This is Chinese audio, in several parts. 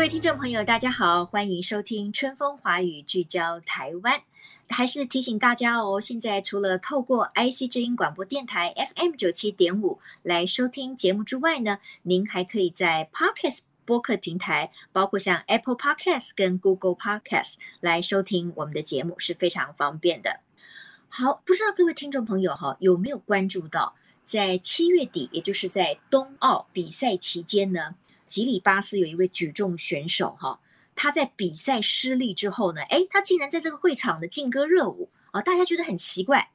各位听众朋友，大家好，欢迎收听《春风华语》，聚焦台湾。还是提醒大家哦，现在除了透过 IC 之音广播电台 FM 九七点五来收听节目之外呢，您还可以在 Podcast 播客平台，包括像 Apple Podcast 跟 Google Podcast 来收听我们的节目，是非常方便的。好，不知道各位听众朋友哈，有没有关注到？在七月底，也就是在冬奥比赛期间呢，吉里巴斯有一位举重选手哈，他在比赛失利之后呢，诶，他竟然在这个会场的劲歌热舞啊，大家觉得很奇怪。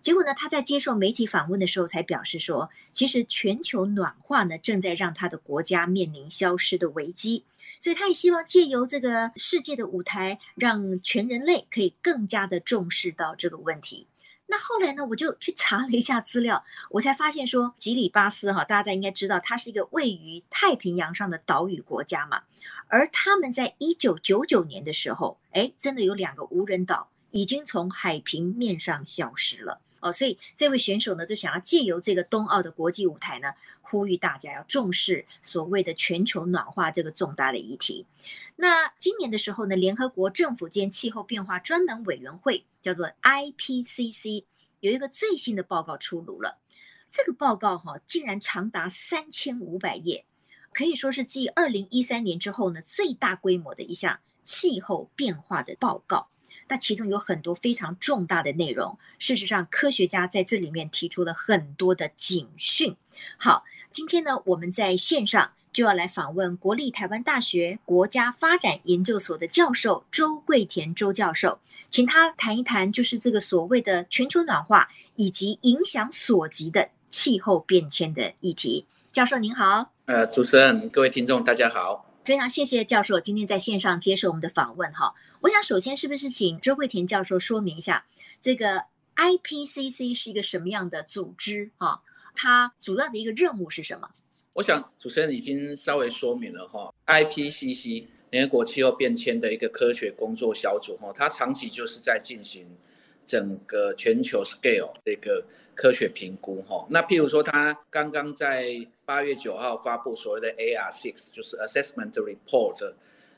结果呢，他在接受媒体访问的时候才表示说，其实全球暖化呢，正在让他的国家面临消失的危机，所以他也希望借由这个世界的舞台，让全人类可以更加的重视到这个问题。那后来呢，我就去查了一下资料，我才发现说，吉里巴斯哈，大家应该知道，它是一个位于太平洋上的岛屿国家嘛。而他们在一九九九年的时候，哎，真的有两个无人岛已经从海平面上消失了。哦，所以这位选手呢，就想要借由这个冬奥的国际舞台呢，呼吁大家要重视所谓的全球暖化这个重大的议题。那今年的时候呢，联合国政府间气候变化专门委员会叫做 IPCC，有一个最新的报告出炉了。这个报告哈，竟然长达三千五百页，可以说是继二零一三年之后呢，最大规模的一项气候变化的报告。那其中有很多非常重大的内容。事实上，科学家在这里面提出了很多的警讯。好，今天呢，我们在线上就要来访问国立台湾大学国家发展研究所的教授周桂田周教授，请他谈一谈，就是这个所谓的全球暖化以及影响所及的气候变迁的议题。教授您好，呃，主持人，各位听众，大家好。非常谢谢教授今天在线上接受我们的访问哈。我想首先是不是请周桂田教授说明一下，这个 IPCC 是一个什么样的组织哈？它主要的一个任务是什么？我想主持人已经稍微说明了哈。IPCC 联合国气候变迁的一个科学工作小组哈，它长期就是在进行整个全球 scale 这个科学评估哈。那譬如说，它刚刚在八月九号发布所谓的 AR Six，就是 Assessment Report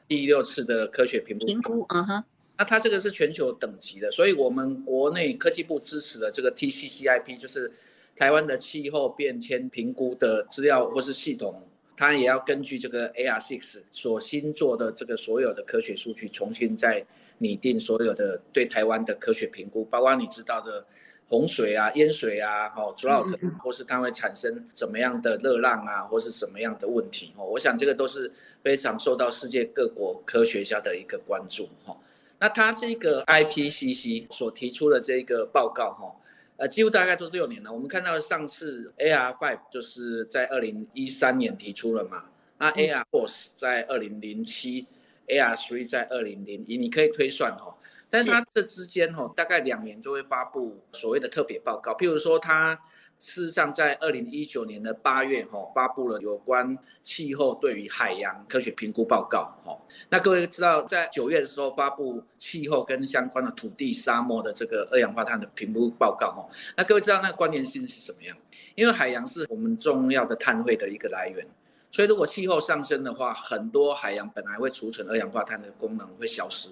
第六次的科学评估。评估，嗯哼。那它这个是全球等级的，所以我们国内科技部支持的这个 TCCIP，就是台湾的气候变迁评估的资料或是系统，它也要根据这个 AR Six 所新做的这个所有的科学数据，重新再拟定所有的对台湾的科学评估，包括你知道的。洪水啊、淹水啊、哦，drought，或是它会产生怎么样的热浪啊，或是什么样的问题哦？我想这个都是非常受到世界各国科学家的一个关注哈。那它这个 IPCC 所提出的这个报告哈，呃，几乎大概都是六年了。我们看到上次 AR5 就是在二零一三年提出了嘛，那 AR4 在二零零七，AR3 在二零零一，你可以推算哈。但是它这之间哈，大概两年就会发布所谓的特别报告。譬如说，它事实上在二零一九年的八月哈，发布了有关气候对于海洋科学评估报告哈。那各位知道，在九月的时候发布气候跟相关的土地、沙漠的这个二氧化碳的评估报告哈。那各位知道那个关联性是什么样？因为海洋是我们重要的碳汇的一个来源，所以如果气候上升的话，很多海洋本来会储存二氧化碳的功能会消失。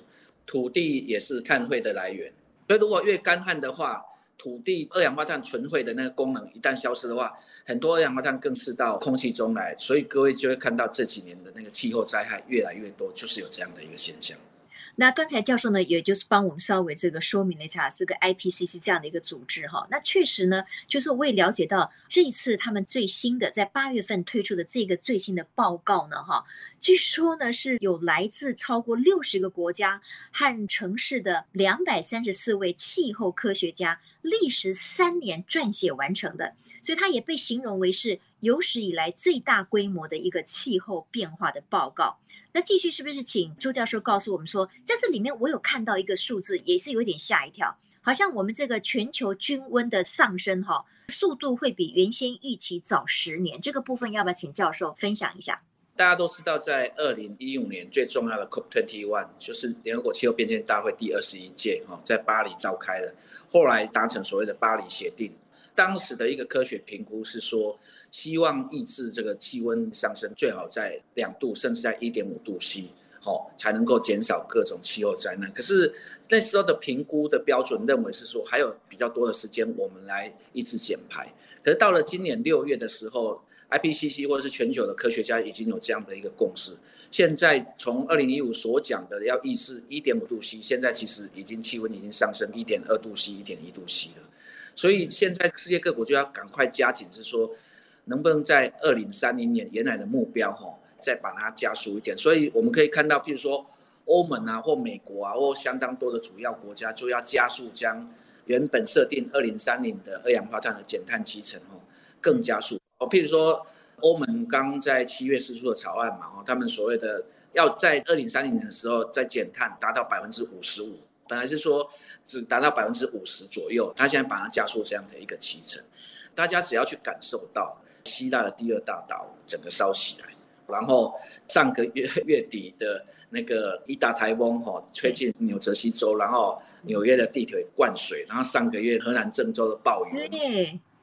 土地也是碳汇的来源，所以如果越干旱的话，土地二氧化碳存汇的那个功能一旦消失的话，很多二氧化碳更是到空气中来，所以各位就会看到这几年的那个气候灾害越来越多，就是有这样的一个现象。那刚才教授呢，也就是帮我们稍微这个说明了一下这个 IPCC 这样的一个组织哈。那确实呢，就是我也了解到这一次他们最新的在八月份推出的这个最新的报告呢哈，据说呢是有来自超过六十个国家和城市的两百三十四位气候科学家历时三年撰写完成的，所以它也被形容为是有史以来最大规模的一个气候变化的报告。那继续是不是请周教授告诉我们说，在这里面我有看到一个数字，也是有点吓一跳，好像我们这个全球均温的上升哈，速度会比原先预期早十年。这个部分要不要请教授分享一下？大家都知道，在二零一五年最重要的 COP Twenty One 就是联合国气候变迁大会第二十一届哈，在巴黎召开的，后来达成所谓的巴黎协定。当时的一个科学评估是说，希望抑制这个气温上升，最好在两度，甚至在一点五度 C，好才能够减少各种气候灾难。可是那时候的评估的标准认为是说，还有比较多的时间我们来抑制减排。可是到了今年六月的时候，IPCC 或者是全球的科学家已经有这样的一个共识。现在从二零一五所讲的要抑制一点五度 C，现在其实已经气温已经上升一点二度 C、一点一度 C 了。所以现在世界各国就要赶快加紧，是说能不能在二零三零年原来的目标哈，再把它加速一点。所以我们可以看到，譬如说欧盟啊，或美国啊，或相当多的主要国家，就要加速将原本设定二零三零的二氧化碳的减碳期程哦，更加速哦。譬如说欧盟刚在七月释出的草案嘛，哦，他们所谓的要在二零三零年的时候再减碳达到百分之五十五。本来是说只达到百分之五十左右，他现在把它加速这样的一个期程，大家只要去感受到希腊的第二大岛整个烧起来，然后上个月月底的那个一大台风哈吹进纽泽西州，然后纽约的地铁灌水，然后上个月河南郑州的暴雨，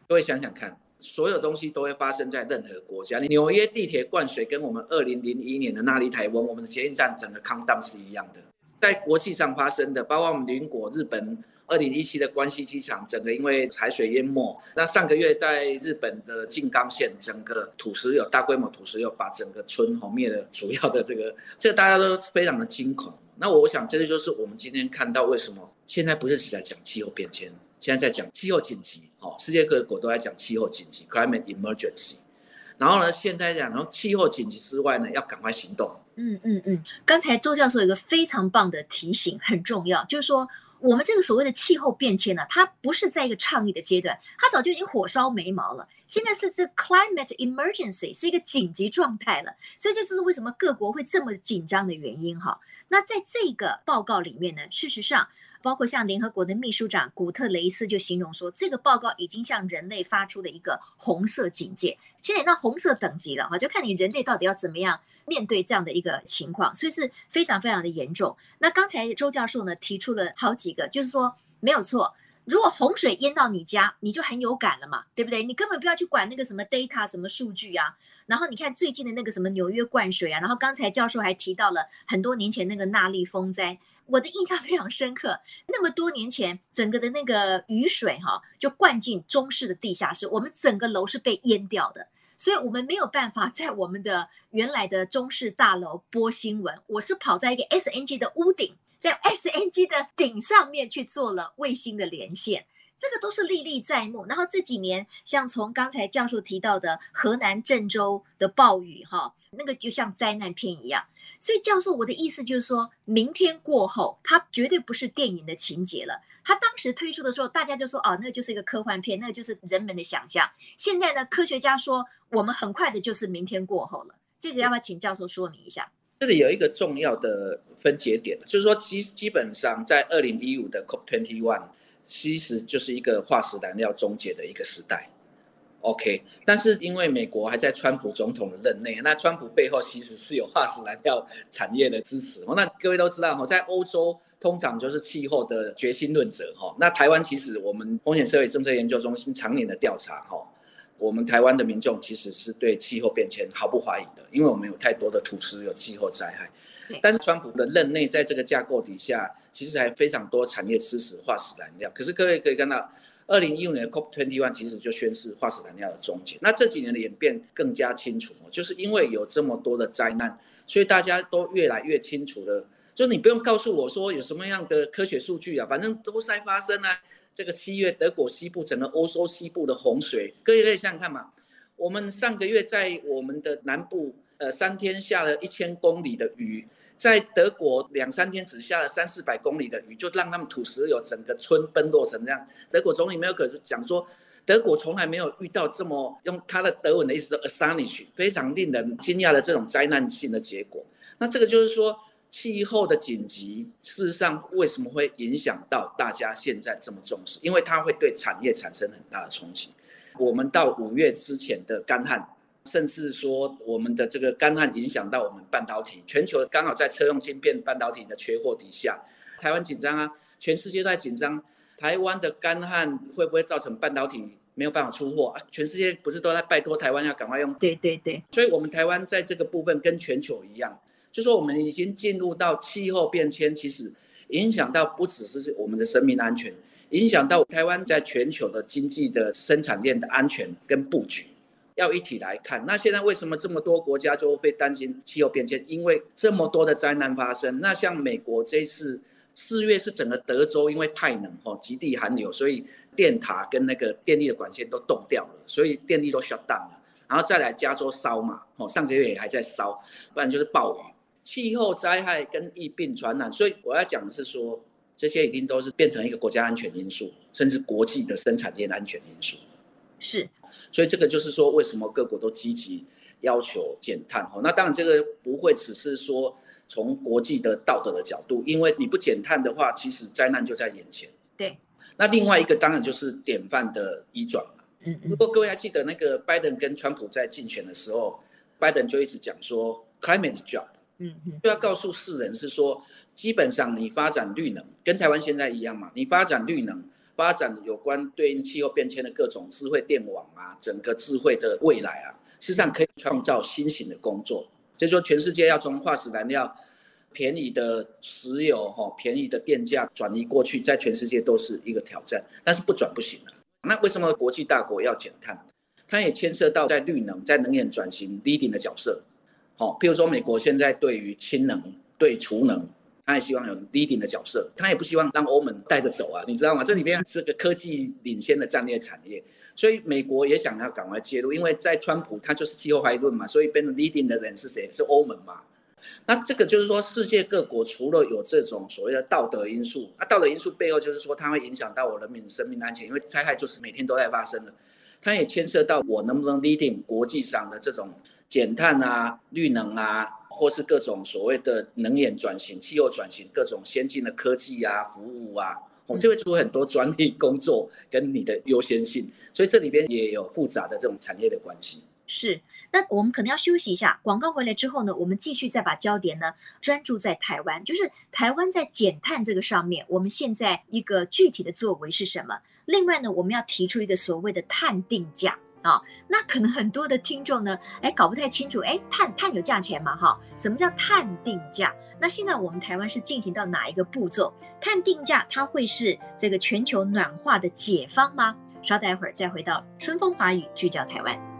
各位想想看，所有东西都会发生在任何国家。纽约地铁灌水跟我们二零零一年的那莉台风，我们的捷运站整个空荡是一样的。在国际上发生的，包括我们邻国日本，二零一七的关西机场整个因为海水淹没。那上个月在日本的静冈县，整个土石流大规模土石流把整个村毁灭了，主要的这个，这个大家都非常的惊恐。那我想，这就是我们今天看到为什么现在不是只在讲气候变迁，现在在讲气候紧急。好，世界各国都在讲气候紧急 （climate emergency）。然后呢，现在讲，然后气候紧急之外呢，要赶快行动。嗯嗯嗯，刚才周教授有一个非常棒的提醒，很重要，就是说我们这个所谓的气候变迁呢，它不是在一个倡议的阶段，它早就已经火烧眉毛了。现在是这 climate emergency 是一个紧急状态了，所以这就是为什么各国会这么紧张的原因哈。那在这个报告里面呢，事实上。包括像联合国的秘书长古特雷斯就形容说，这个报告已经向人类发出了一个红色警戒，现在到红色等级了哈，就看你人类到底要怎么样面对这样的一个情况，所以是非常非常的严重。那刚才周教授呢提出了好几个，就是说没有错，如果洪水淹到你家，你就很有感了嘛，对不对？你根本不要去管那个什么 data 什么数据啊。然后你看最近的那个什么纽约灌水啊，然后刚才教授还提到了很多年前那个纳利风灾。我的印象非常深刻，那么多年前，整个的那个雨水哈，就灌进中式的地下室，我们整个楼是被淹掉的，所以我们没有办法在我们的原来的中式大楼播新闻。我是跑在一个 SNG 的屋顶，在 SNG 的顶上面去做了卫星的连线。这个都是历历在目。然后这几年，像从刚才教授提到的河南郑州的暴雨，哈，那个就像灾难片一样。所以教授，我的意思就是说，明天过后，它绝对不是电影的情节了。他当时推出的时候，大家就说，哦，那就是一个科幻片，那就是人们的想象。现在呢，科学家说，我们很快的就是明天过后了。这个要不要请教授说明一下？这里有一个重要的分节点，就是说，其实基本上在二零一五的 COP Twenty One。其实就是一个化石燃料终结的一个时代，OK。但是因为美国还在川普总统的任内，那川普背后其实是有化石燃料产业的支持。那各位都知道哈，在欧洲通常就是气候的决心论者哈。那台湾其实我们风险社会政策研究中心常年的调查哈，我们台湾的民众其实是对气候变迁毫不怀疑的，因为我们有太多的土石有气候灾害。但是川普的任内，在这个架构底下，其实还非常多产业支持化石燃料。可是各位可以看到，二零一五年的 COP Twenty One 其实就宣示化石燃料的终结。那这几年的演变更加清楚，就是因为有这么多的灾难，所以大家都越来越清楚了。就你不用告诉我说有什么样的科学数据啊，反正都在发生啊。这个七月德国西部整个欧洲西部的洪水，各位可以想想看嘛。我们上个月在我们的南部。呃，三天下了一千公里的雨，在德国两三天只下了三四百公里的雨，就让他们土石流整个村崩落成这样。德国总理梅克尔讲说，德国从来没有遇到这么用他的德文的意思 “astonish”，非常令人惊讶的这种灾难性的结果。那这个就是说。气候的紧急，事实上为什么会影响到大家现在这么重视？因为它会对产业产生很大的冲击。我们到五月之前的干旱，甚至说我们的这个干旱影响到我们半导体，全球刚好在车用晶片半导体的缺货底下，台湾紧张啊，全世界都在紧张。台湾的干旱会不会造成半导体没有办法出货啊？全世界不是都在拜托台湾要赶快用？对对对，所以我们台湾在这个部分跟全球一样。就说我们已经进入到气候变迁，其实影响到不只是我们的生命安全，影响到台湾在全球的经济的生产链的安全跟布局，要一起来看。那现在为什么这么多国家就会担心气候变迁？因为这么多的灾难发生。那像美国这次四月是整个德州因为太冷哦，极地寒流，所以电塔跟那个电力的管线都冻掉了，所以电力都 shut down 了。然后再来加州烧嘛，哦，上个月也还在烧，不然就是暴雨。气候灾害跟疫病传染，所以我要讲的是说，这些一定都是变成一个国家安全因素，甚至国际的生产链安全因素。是，所以这个就是说，为什么各国都积极要求减碳？哈，那当然这个不会只是说从国际的道德的角度，因为你不减碳的话，其实灾难就在眼前。对。那另外一个当然就是典范的移转嘛。嗯，嗯。如果各位还记得那个拜登跟川普在竞选的时候，拜登就一直讲说，climate job。嗯嗯，就要告诉世人是说，基本上你发展绿能，跟台湾现在一样嘛，你发展绿能，发展有关对应气候变迁的各种智慧电网啊，整个智慧的未来啊，实际上可以创造新型的工作。就是说，全世界要从化石燃料便宜的石油哈，便宜的电价转移过去，在全世界都是一个挑战，但是不转不行了。那为什么国际大国要减碳？它也牵涉到在绿能、在能源转型 leading 的角色。好，譬如说美国现在对于氢能、对储能，他也希望有 leading 的角色，他也不希望让欧盟带着走啊，你知道吗？这里面是个科技领先的战略产业，所以美国也想要赶快介入，因为在川普他就是气候怀疑论嘛，所以变成 leading 的人是谁？是欧盟嘛？那这个就是说，世界各国除了有这种所谓的道德因素，那道德因素背后就是说，它会影响到我人民生命安全，因为灾害就是每天都在发生的，它也牵涉到我能不能 leading 国际上的这种。减碳啊，绿能啊，或是各种所谓的能源转型、气候转型，各种先进的科技啊、服务啊，我们就会出很多专利工作跟你的优先性，所以这里边也有复杂的这种产业的关系。是，那我们可能要休息一下，广告回来之后呢，我们继续再把焦点呢专注在台湾，就是台湾在减碳这个上面，我们现在一个具体的作为是什么？另外呢，我们要提出一个所谓的碳定价。啊、那可能很多的听众呢，哎，搞不太清楚，哎，碳碳有价钱吗？哈，什么叫碳定价？那现在我们台湾是进行到哪一个步骤？碳定价它会是这个全球暖化的解方吗？稍待一会儿再回到春风华语，聚焦台湾。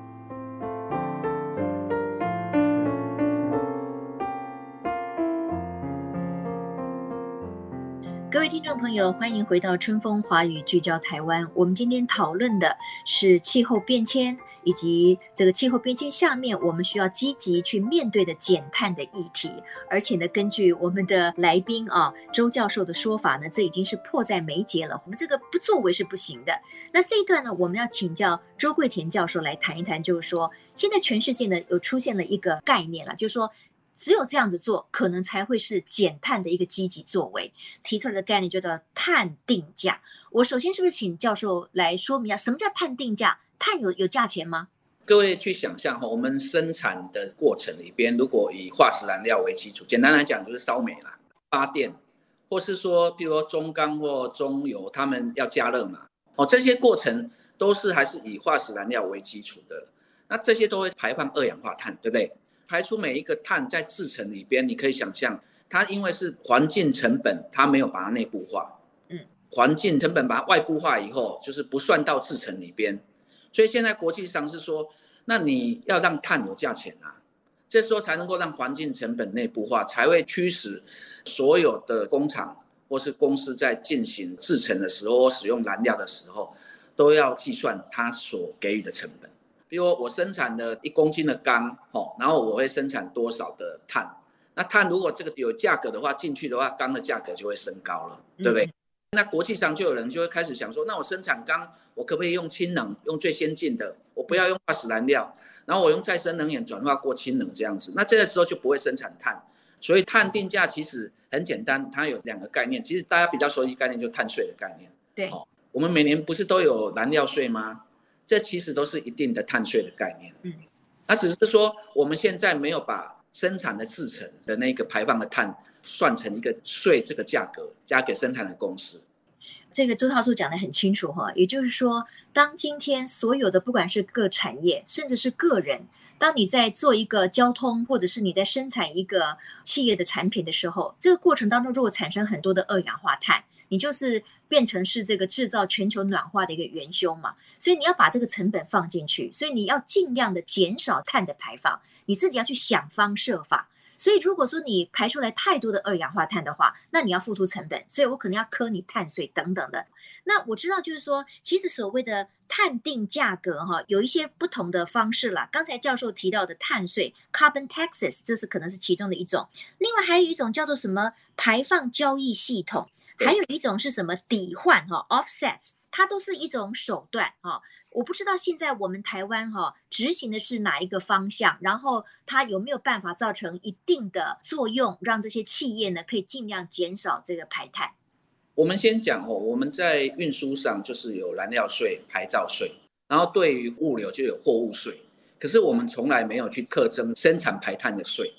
各位听众朋友，欢迎回到春风华语聚焦台湾。我们今天讨论的是气候变迁，以及这个气候变迁下面我们需要积极去面对的减碳的议题。而且呢，根据我们的来宾啊周教授的说法呢，这已经是迫在眉睫了。我们这个不作为是不行的。那这一段呢，我们要请教周桂田教授来谈一谈，就是说现在全世界呢有出现了一个概念了，就是说。只有这样子做，可能才会是减碳的一个积极作为。提出来的概念叫做碳定价。我首先是不是请教授来说明一下，什么叫碳定价？碳有有价钱吗？各位去想象哈，我们生产的过程里边，如果以化石燃料为基础，简单来讲就是烧煤啦、发电，或是说，比如说中钢或中油，他们要加热嘛，哦，这些过程都是还是以化石燃料为基础的。那这些都会排放二氧化碳，对不对？排出每一个碳在制成里边，你可以想象，它因为是环境成本，它没有把它内部化。嗯，环境成本把它外部化以后，就是不算到制成里边。所以现在国际上是说，那你要让碳有价钱啊，这时候才能够让环境成本内部化，才会驱使所有的工厂或是公司在进行制成的时候或使用燃料的时候，都要计算它所给予的成本。比如我生产了一公斤的钢，哦，然后我会生产多少的碳？那碳如果这个有价格的话，进去的话，钢的价格就会升高了，对不对？嗯、那国际上就有人就会开始想说，那我生产钢，我可不可以用氢能，用最先进的，我不要用化石燃料，然后我用再生能源转化过氢能这样子，那这个时候就不会生产碳。所以碳定价其实很简单，它有两个概念，其实大家比较熟悉概念就碳税的概念。对，好，我们每年不是都有燃料税吗？这其实都是一定的碳税的概念。嗯，它只是说我们现在没有把生产的制成的那个排放的碳算成一个税这个价格加给生产的公司。这个周教授讲得很清楚哈，也就是说，当今天所有的不管是各产业，甚至是个人，当你在做一个交通，或者是你在生产一个企业的产品的时候，这个过程当中如果产生很多的二氧化碳。你就是变成是这个制造全球暖化的一个元凶嘛，所以你要把这个成本放进去，所以你要尽量的减少碳的排放，你自己要去想方设法。所以如果说你排出来太多的二氧化碳的话，那你要付出成本，所以我可能要磕你碳税等等的。那我知道就是说，其实所谓的碳定价格哈，有一些不同的方式啦。刚才教授提到的碳税 （carbon taxes） 这是可能是其中的一种，另外还有一种叫做什么排放交易系统。还有一种是什么抵换哈，offsets，它都是一种手段哈。我不知道现在我们台湾哈执行的是哪一个方向，然后它有没有办法造成一定的作用，让这些企业呢可以尽量减少这个排碳。我们先讲哦，我们在运输上就是有燃料税、牌照税，然后对于物流就有货物税。可是我们从来没有去课征生产排碳的税，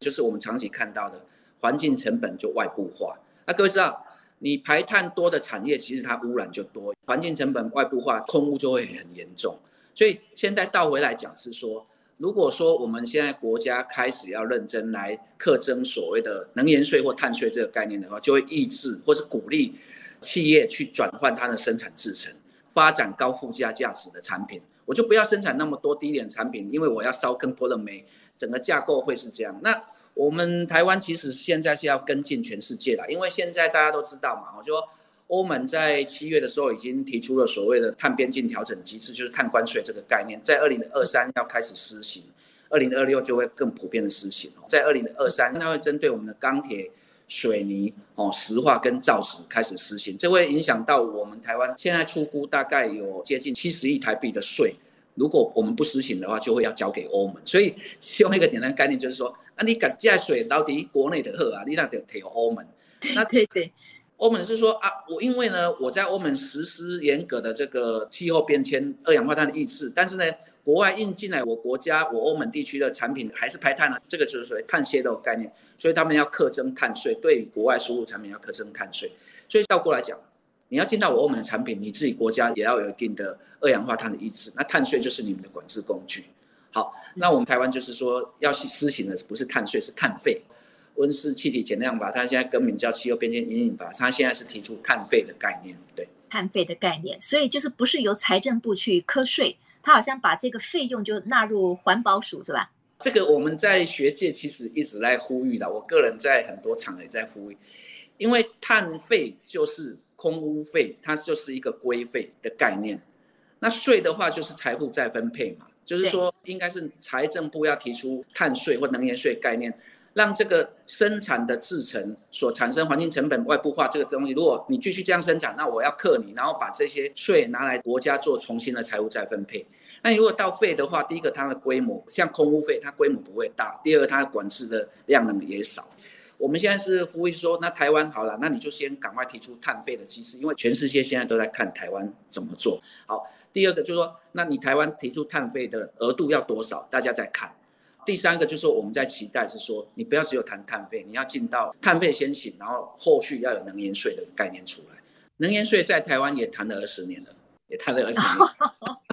就是我们长期看到的环境成本就外部化。那各位知道？你排碳多的产业，其实它污染就多，环境成本外部化，空污就会很严重。所以现在倒回来讲是说，如果说我们现在国家开始要认真来课征所谓的能源税或碳税这个概念的话，就会抑制或是鼓励企业去转换它的生产制程，发展高附加价值的产品。我就不要生产那么多低廉产品，因为我要烧更多的煤，整个架构会是这样。那我们台湾其实现在是要跟进全世界的，因为现在大家都知道嘛，我说欧盟在七月的时候已经提出了所谓的碳边境调整机制，就是碳关税这个概念，在二零二三要开始施行，二零二六就会更普遍的施行。在二零二三，它会针对我们的钢铁、水泥、哦石化跟造纸开始施行，这会影响到我们台湾现在出估大概有接近七十亿台币的税。如果我们不实行的话，就会要交给欧盟。所以，希望一个简单的概念就是说，那，你敢借水到底国内的喝啊，你那得提欧盟。那对对，欧盟是说啊，我因为呢，我在欧盟实施严格的这个气候变迁、二氧化碳的抑制，但是呢，国外运进来我国家、我欧盟地区的产品还是排碳了，这个就是属于碳泄漏概念。所以他们要课征碳税，对于国外输入产品要课征碳税。所以倒过来讲。你要进到我欧盟的产品，你自己国家也要有一定的二氧化碳的抑制，那碳税就是你们的管制工具。好，那我们台湾就是说要施行的不是碳税，是碳费。温室气体减量法，它现在更名叫气候变迁因应法，它现在是提出碳费的概念，对，碳费的概念，所以就是不是由财政部去课税，它好像把这个费用就纳入环保署，是吧？这个我们在学界其实一直在呼吁的，我个人在很多场也在呼吁，因为碳费就是。空屋费，它就是一个规费的概念。那税的话，就是财富再分配嘛，就是说，应该是财政部要提出碳税或能源税概念，让这个生产的制成所产生环境成本外部化这个东西，如果你继续这样生产，那我要克你，然后把这些税拿来国家做重新的财务再分配。那如果到费的话，第一个它的规模像空屋费，它规模不会大；第二个它管制的量能也少。我们现在是呼吁说，那台湾好了，那你就先赶快提出碳费的机制，因为全世界现在都在看台湾怎么做好。第二个就是说，那你台湾提出碳费的额度要多少，大家在看。第三个就是说，我们在期待是说，你不要只有谈碳费，你要进到碳费先行，然后后续要有能源税的概念出来。能源税在台湾也谈了二十年了，也谈了二十年。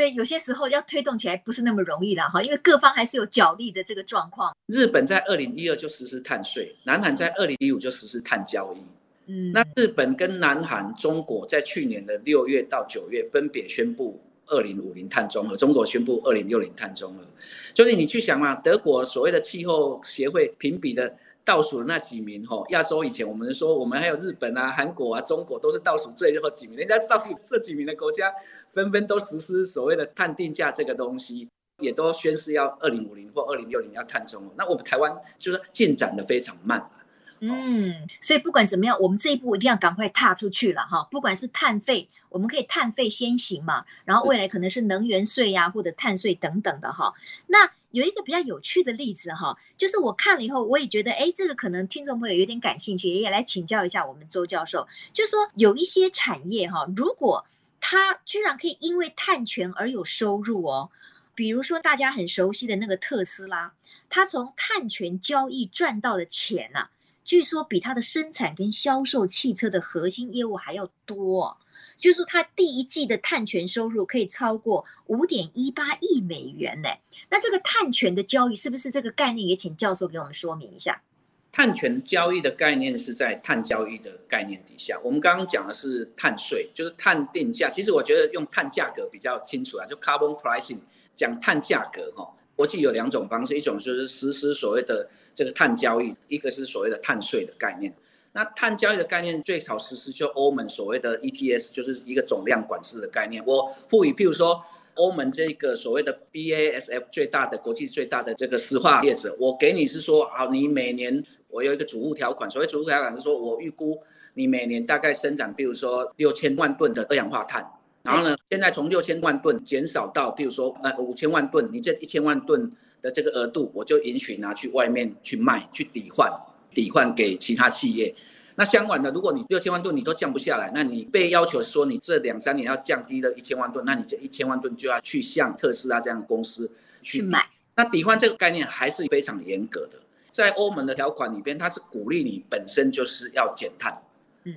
所以有些时候要推动起来不是那么容易了哈，因为各方还是有角力的这个状况。日本在二零一二就实施碳税，南韩在二零一五就实施碳交易。嗯，那日本跟南韩、中国在去年的六月到九月分别宣布二零五零碳中和，中国宣布二零六零碳中和。就是你去想嘛，德国所谓的气候协会评比的。倒数的那几名哈，亚洲以前我们说我们还有日本啊、韩国啊、中国都是倒数最后几名，人家倒数这几名的国家纷纷都实施所谓的碳定价这个东西，也都宣示要二零五零或二零六零要碳中和。那我们台湾就是进展的非常慢。嗯，所以不管怎么样，我们这一步一定要赶快踏出去了哈。不管是碳费，我们可以碳费先行嘛，然后未来可能是能源税呀、啊，或者碳税等等的哈。那有一个比较有趣的例子哈，就是我看了以后，我也觉得哎，这个可能听众朋友有点感兴趣，也来请教一下我们周教授。就是说有一些产业哈，如果它居然可以因为碳权而有收入哦，比如说大家很熟悉的那个特斯拉，它从碳权交易赚到的钱啊。据说比它的生产跟销售汽车的核心业务还要多，就是它第一季的碳权收入可以超过五点一八亿美元呢。那这个碳权的交易是不是这个概念？也请教授给我们说明一下。碳权交易的概念是在碳交易的概念底下。我们刚刚讲的是碳税，就是碳定价。其实我觉得用碳价格比较清楚啊，就 carbon pricing 讲碳价格哈。国际有两种方式，一种就是实施所谓的这个碳交易，一个是所谓的碳税的概念。那碳交易的概念最早实施就欧盟所谓的 ETS，就是一个总量管制的概念。我赋予，譬如说欧盟这个所谓的 BASF 最大的国际最大的这个石化业者，我给你是说，好，你每年我有一个主户条款，所谓主户条款是说我预估你每年大概生产，比如说六千万吨的二氧化碳。然后呢，现在从六千万吨减少到，比如说呃五千万吨，你这一千万吨的这个额度，我就允许拿去外面去卖，去抵换，抵换给其他企业。那相反的，如果你六千万吨你都降不下来，那你被要求说你这两三年要降低了一千万吨，那你这一千万吨就要去向特斯拉这样的公司去买。那抵换这个概念还是非常严格的，在欧盟的条款里边，它是鼓励你本身就是要减碳。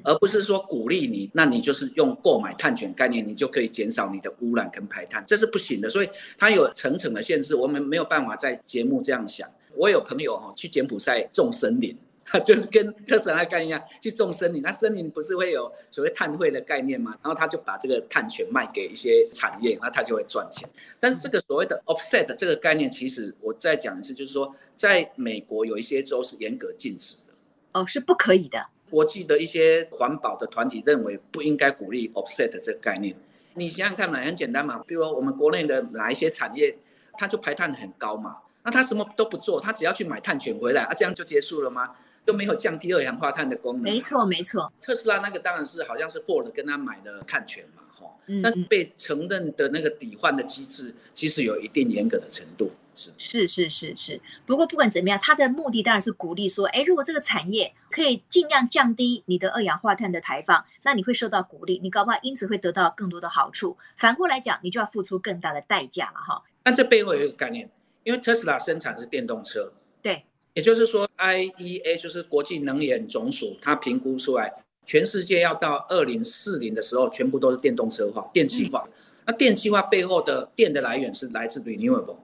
而不是说鼓励你，那你就是用购买碳权概念，你就可以减少你的污染跟排碳，这是不行的。所以它有层层的限制，我们没有办法在节目这样想。我有朋友哈去柬埔寨种森林，就是跟特斯拉概念一样去种森林。那森林不是会有所谓碳汇的概念吗？然后他就把这个碳权卖给一些产业，那他就会赚钱。但是这个所谓的 offset 这个概念，其实我再讲一次，就是说在美国有一些州是严格禁止的。哦，是不可以的。国际的一些环保的团体认为不应该鼓励 offset 这个概念。你想想看嘛，很简单嘛，比如说我们国内的哪一些产业，它就排碳很高嘛，那它什么都不做，它只要去买碳权回来，啊，这样就结束了吗？都没有降低二氧化碳的功能。没错，没错。特斯拉那个当然是好像是 Ford 跟他买的碳权嘛，哈，但是被承认的那个抵换的机制，其实有一定严格的程度。是是是是是，不过不管怎么样，它的目的当然是鼓励说，哎，如果这个产业可以尽量降低你的二氧化碳的排放，那你会受到鼓励，你搞不好因此会得到更多的好处。反过来讲，你就要付出更大的代价了哈。那这背后有一个概念，因为特斯拉生产的是电动车，对，也就是说，IEA 就是国际能源总署，它评估出来，全世界要到二零四零的时候，全部都是电动车化、电气化。嗯、那电气化背后的电的来源是来自 renewable。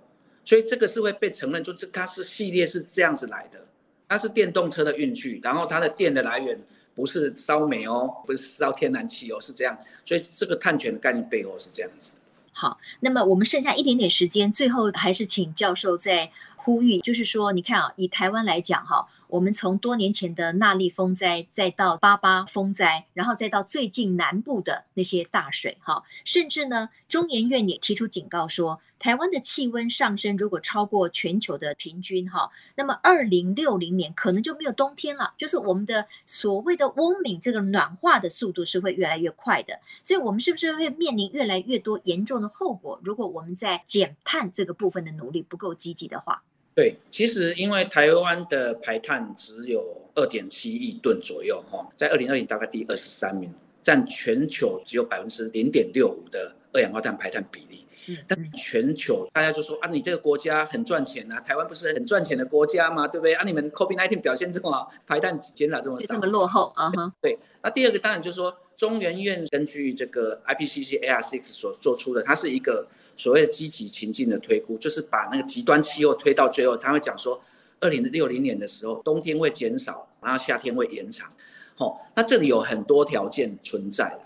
所以这个是会被承认，就是它是系列是这样子来的，它是电动车的运具，然后它的电的来源不是烧煤哦，不是烧天然气哦，是这样。所以这个碳权的概念背后是这样子。好，那么我们剩下一点点时间，最后还是请教授在呼吁，就是说，你看啊，以台湾来讲哈。我们从多年前的纳莉风灾，再到八八风灾，然后再到最近南部的那些大水，哈，甚至呢，中研院也提出警告说，台湾的气温上升如果超过全球的平均，哈，那么二零六零年可能就没有冬天了，就是我们的所谓的温敏这个暖化的速度是会越来越快的，所以我们是不是会面临越来越多严重的后果？如果我们在减碳这个部分的努力不够积极的话？对，其实因为台湾的排碳只有二点七亿吨左右，哈，在二零二零大概第二十三名，占全球只有百分之零点六五的二氧化碳排碳比例。嗯，但全球大家就说啊，你这个国家很赚钱啊，台湾不是很赚钱的国家吗？对不对？啊，你们 COVID-19 表现这么好，排弹减少这么少，这么落后啊？哈，对。那第二个当然就是说，中研院根据这个 IPCC AR6 所做出的，它是一个。所谓的积极情境的推估，就是把那个极端气候推到最后，他会讲说，二零六零年的时候，冬天会减少，然后夏天会延长。好，那这里有很多条件存在。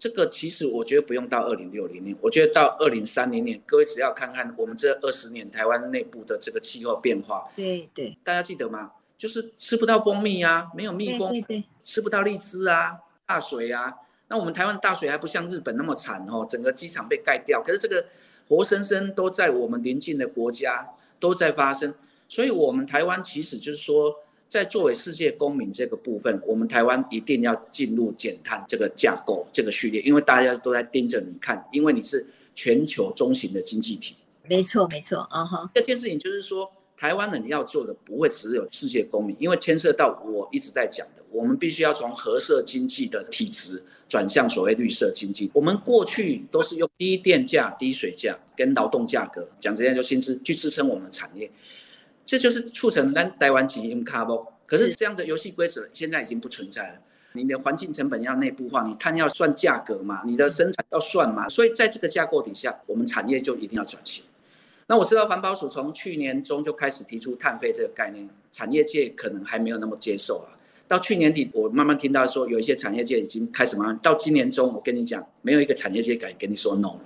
这个其实我觉得不用到二零六零年，我觉得到二零三零年，各位只要看看我们这二十年台湾内部的这个气候变化。对对，大家记得吗？就是吃不到蜂蜜啊，没有蜜蜂，对对对，吃不到荔枝啊，大水啊。那我们台湾大水还不像日本那么惨哦，整个机场被盖掉。可是这个活生生都在我们邻近的国家都在发生，所以我们台湾其实就是说，在作为世界公民这个部分，我们台湾一定要进入减碳这个架构这个序列，因为大家都在盯着你看，因为你是全球中型的经济体。没错，没错，啊哈。这件事情就是说。台湾人要做的不会只有世界公民，因为牵涉到我一直在讲的，我们必须要从核色经济的体制转向所谓绿色经济。我们过去都是用低电价、低水价跟劳动价格，讲这样就薪资去支撑我们的产业，这就是促成咱台湾基因卡不。可是这样的游戏规则现在已经不存在了。你的环境成本要内部化，你碳要算价格嘛，你的生产要算嘛，所以在这个架构底下，我们产业就一定要转型。那我知道环保署从去年中就开始提出碳费这个概念，产业界可能还没有那么接受啊。到去年底，我慢慢听到说有一些产业界已经开始慢慢。到今年中，我跟你讲，没有一个产业界敢跟你说 no 了，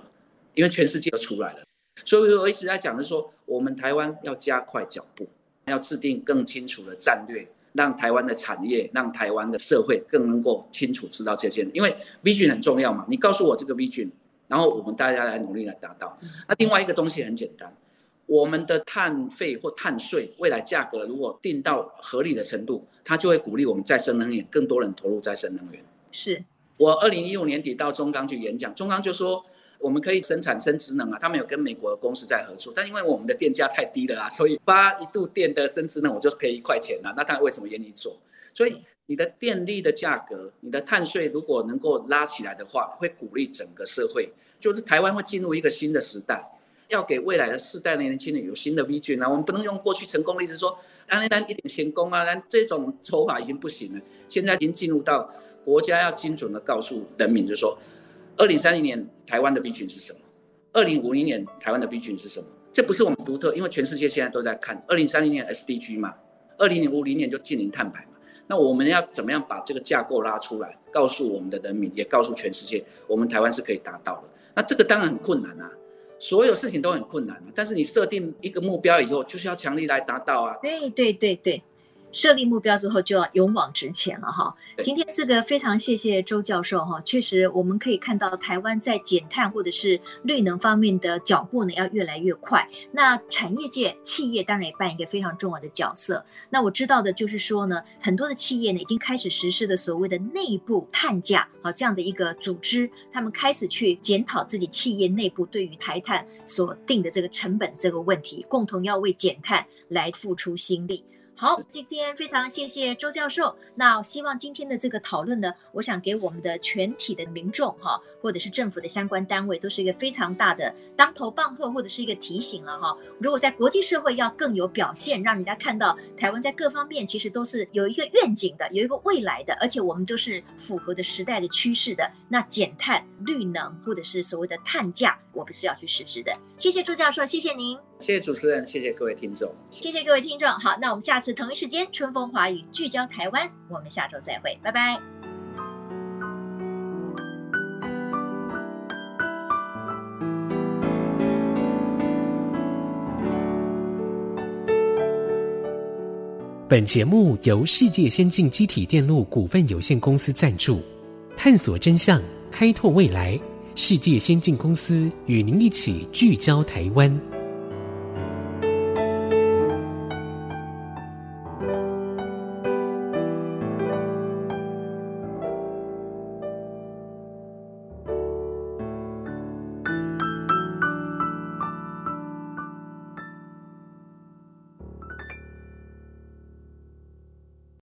因为全世界都出来了。所以我一直在讲的是说，我们台湾要加快脚步，要制定更清楚的战略，让台湾的产业，让台湾的社会更能够清楚知道这些。因为 vision 很重要嘛，你告诉我这个 vision。然后我们大家来努力来达到。那另外一个东西很简单，我们的碳费或碳税未来价格如果定到合理的程度，它就会鼓励我们再生能源，更多人投入再生能源。是我二零一五年底到中钢去演讲，中钢就说我们可以生产生质能啊，他们有跟美国的公司在合作，但因为我们的电价太低了啊，所以发一度电的生质能我就赔一块钱啊，那他为什么愿意做？所以。你的电力的价格，你的碳税如果能够拉起来的话，会鼓励整个社会，就是台湾会进入一个新的时代，要给未来的世代的年轻人有新的 vision 啊！我们不能用过去成功的例子说，安利丹一点先攻啊，但这种手法已经不行了。现在已经进入到国家要精准的告诉人民，就是说，二零三零年台湾的 B 群是什么？二零五零年台湾的 B 群是什么？这不是我们独特，因为全世界现在都在看二零三零年 SDG 嘛，二零五零年就净零碳排嘛。那我们要怎么样把这个架构拉出来，告诉我们的人民，也告诉全世界，我们台湾是可以达到的。那这个当然很困难啊，所有事情都很困难啊。但是你设定一个目标以后，就是要强力来达到啊。对对对对。设立目标之后就要勇往直前了哈。今天这个非常谢谢周教授哈，确实我们可以看到台湾在减碳或者是绿能方面的脚步呢要越来越快。那产业界企业当然也扮演一个非常重要的角色。那我知道的就是说呢，很多的企业呢已经开始实施的所谓的内部碳价啊这样的一个组织，他们开始去检讨自己企业内部对于台碳所定的这个成本这个问题，共同要为减碳来付出心力。好，今天非常谢谢周教授。那希望今天的这个讨论呢，我想给我们的全体的民众哈，或者是政府的相关单位，都是一个非常大的当头棒喝，或者是一个提醒了哈。如果在国际社会要更有表现，让人家看到台湾在各方面其实都是有一个愿景的，有一个未来的，而且我们都是符合的时代的趋势的。那减碳、绿能或者是所谓的碳价，我们是要去实施的。谢谢周教授，谢谢您。谢谢主持人，谢谢各位听众，谢谢各位听众。好，那我们下次同一时间，春风华语聚焦台湾，我们下周再会，拜拜。本节目由世界先进机体电路股份有限公司赞助，探索真相，开拓未来。世界先进公司与您一起聚焦台湾。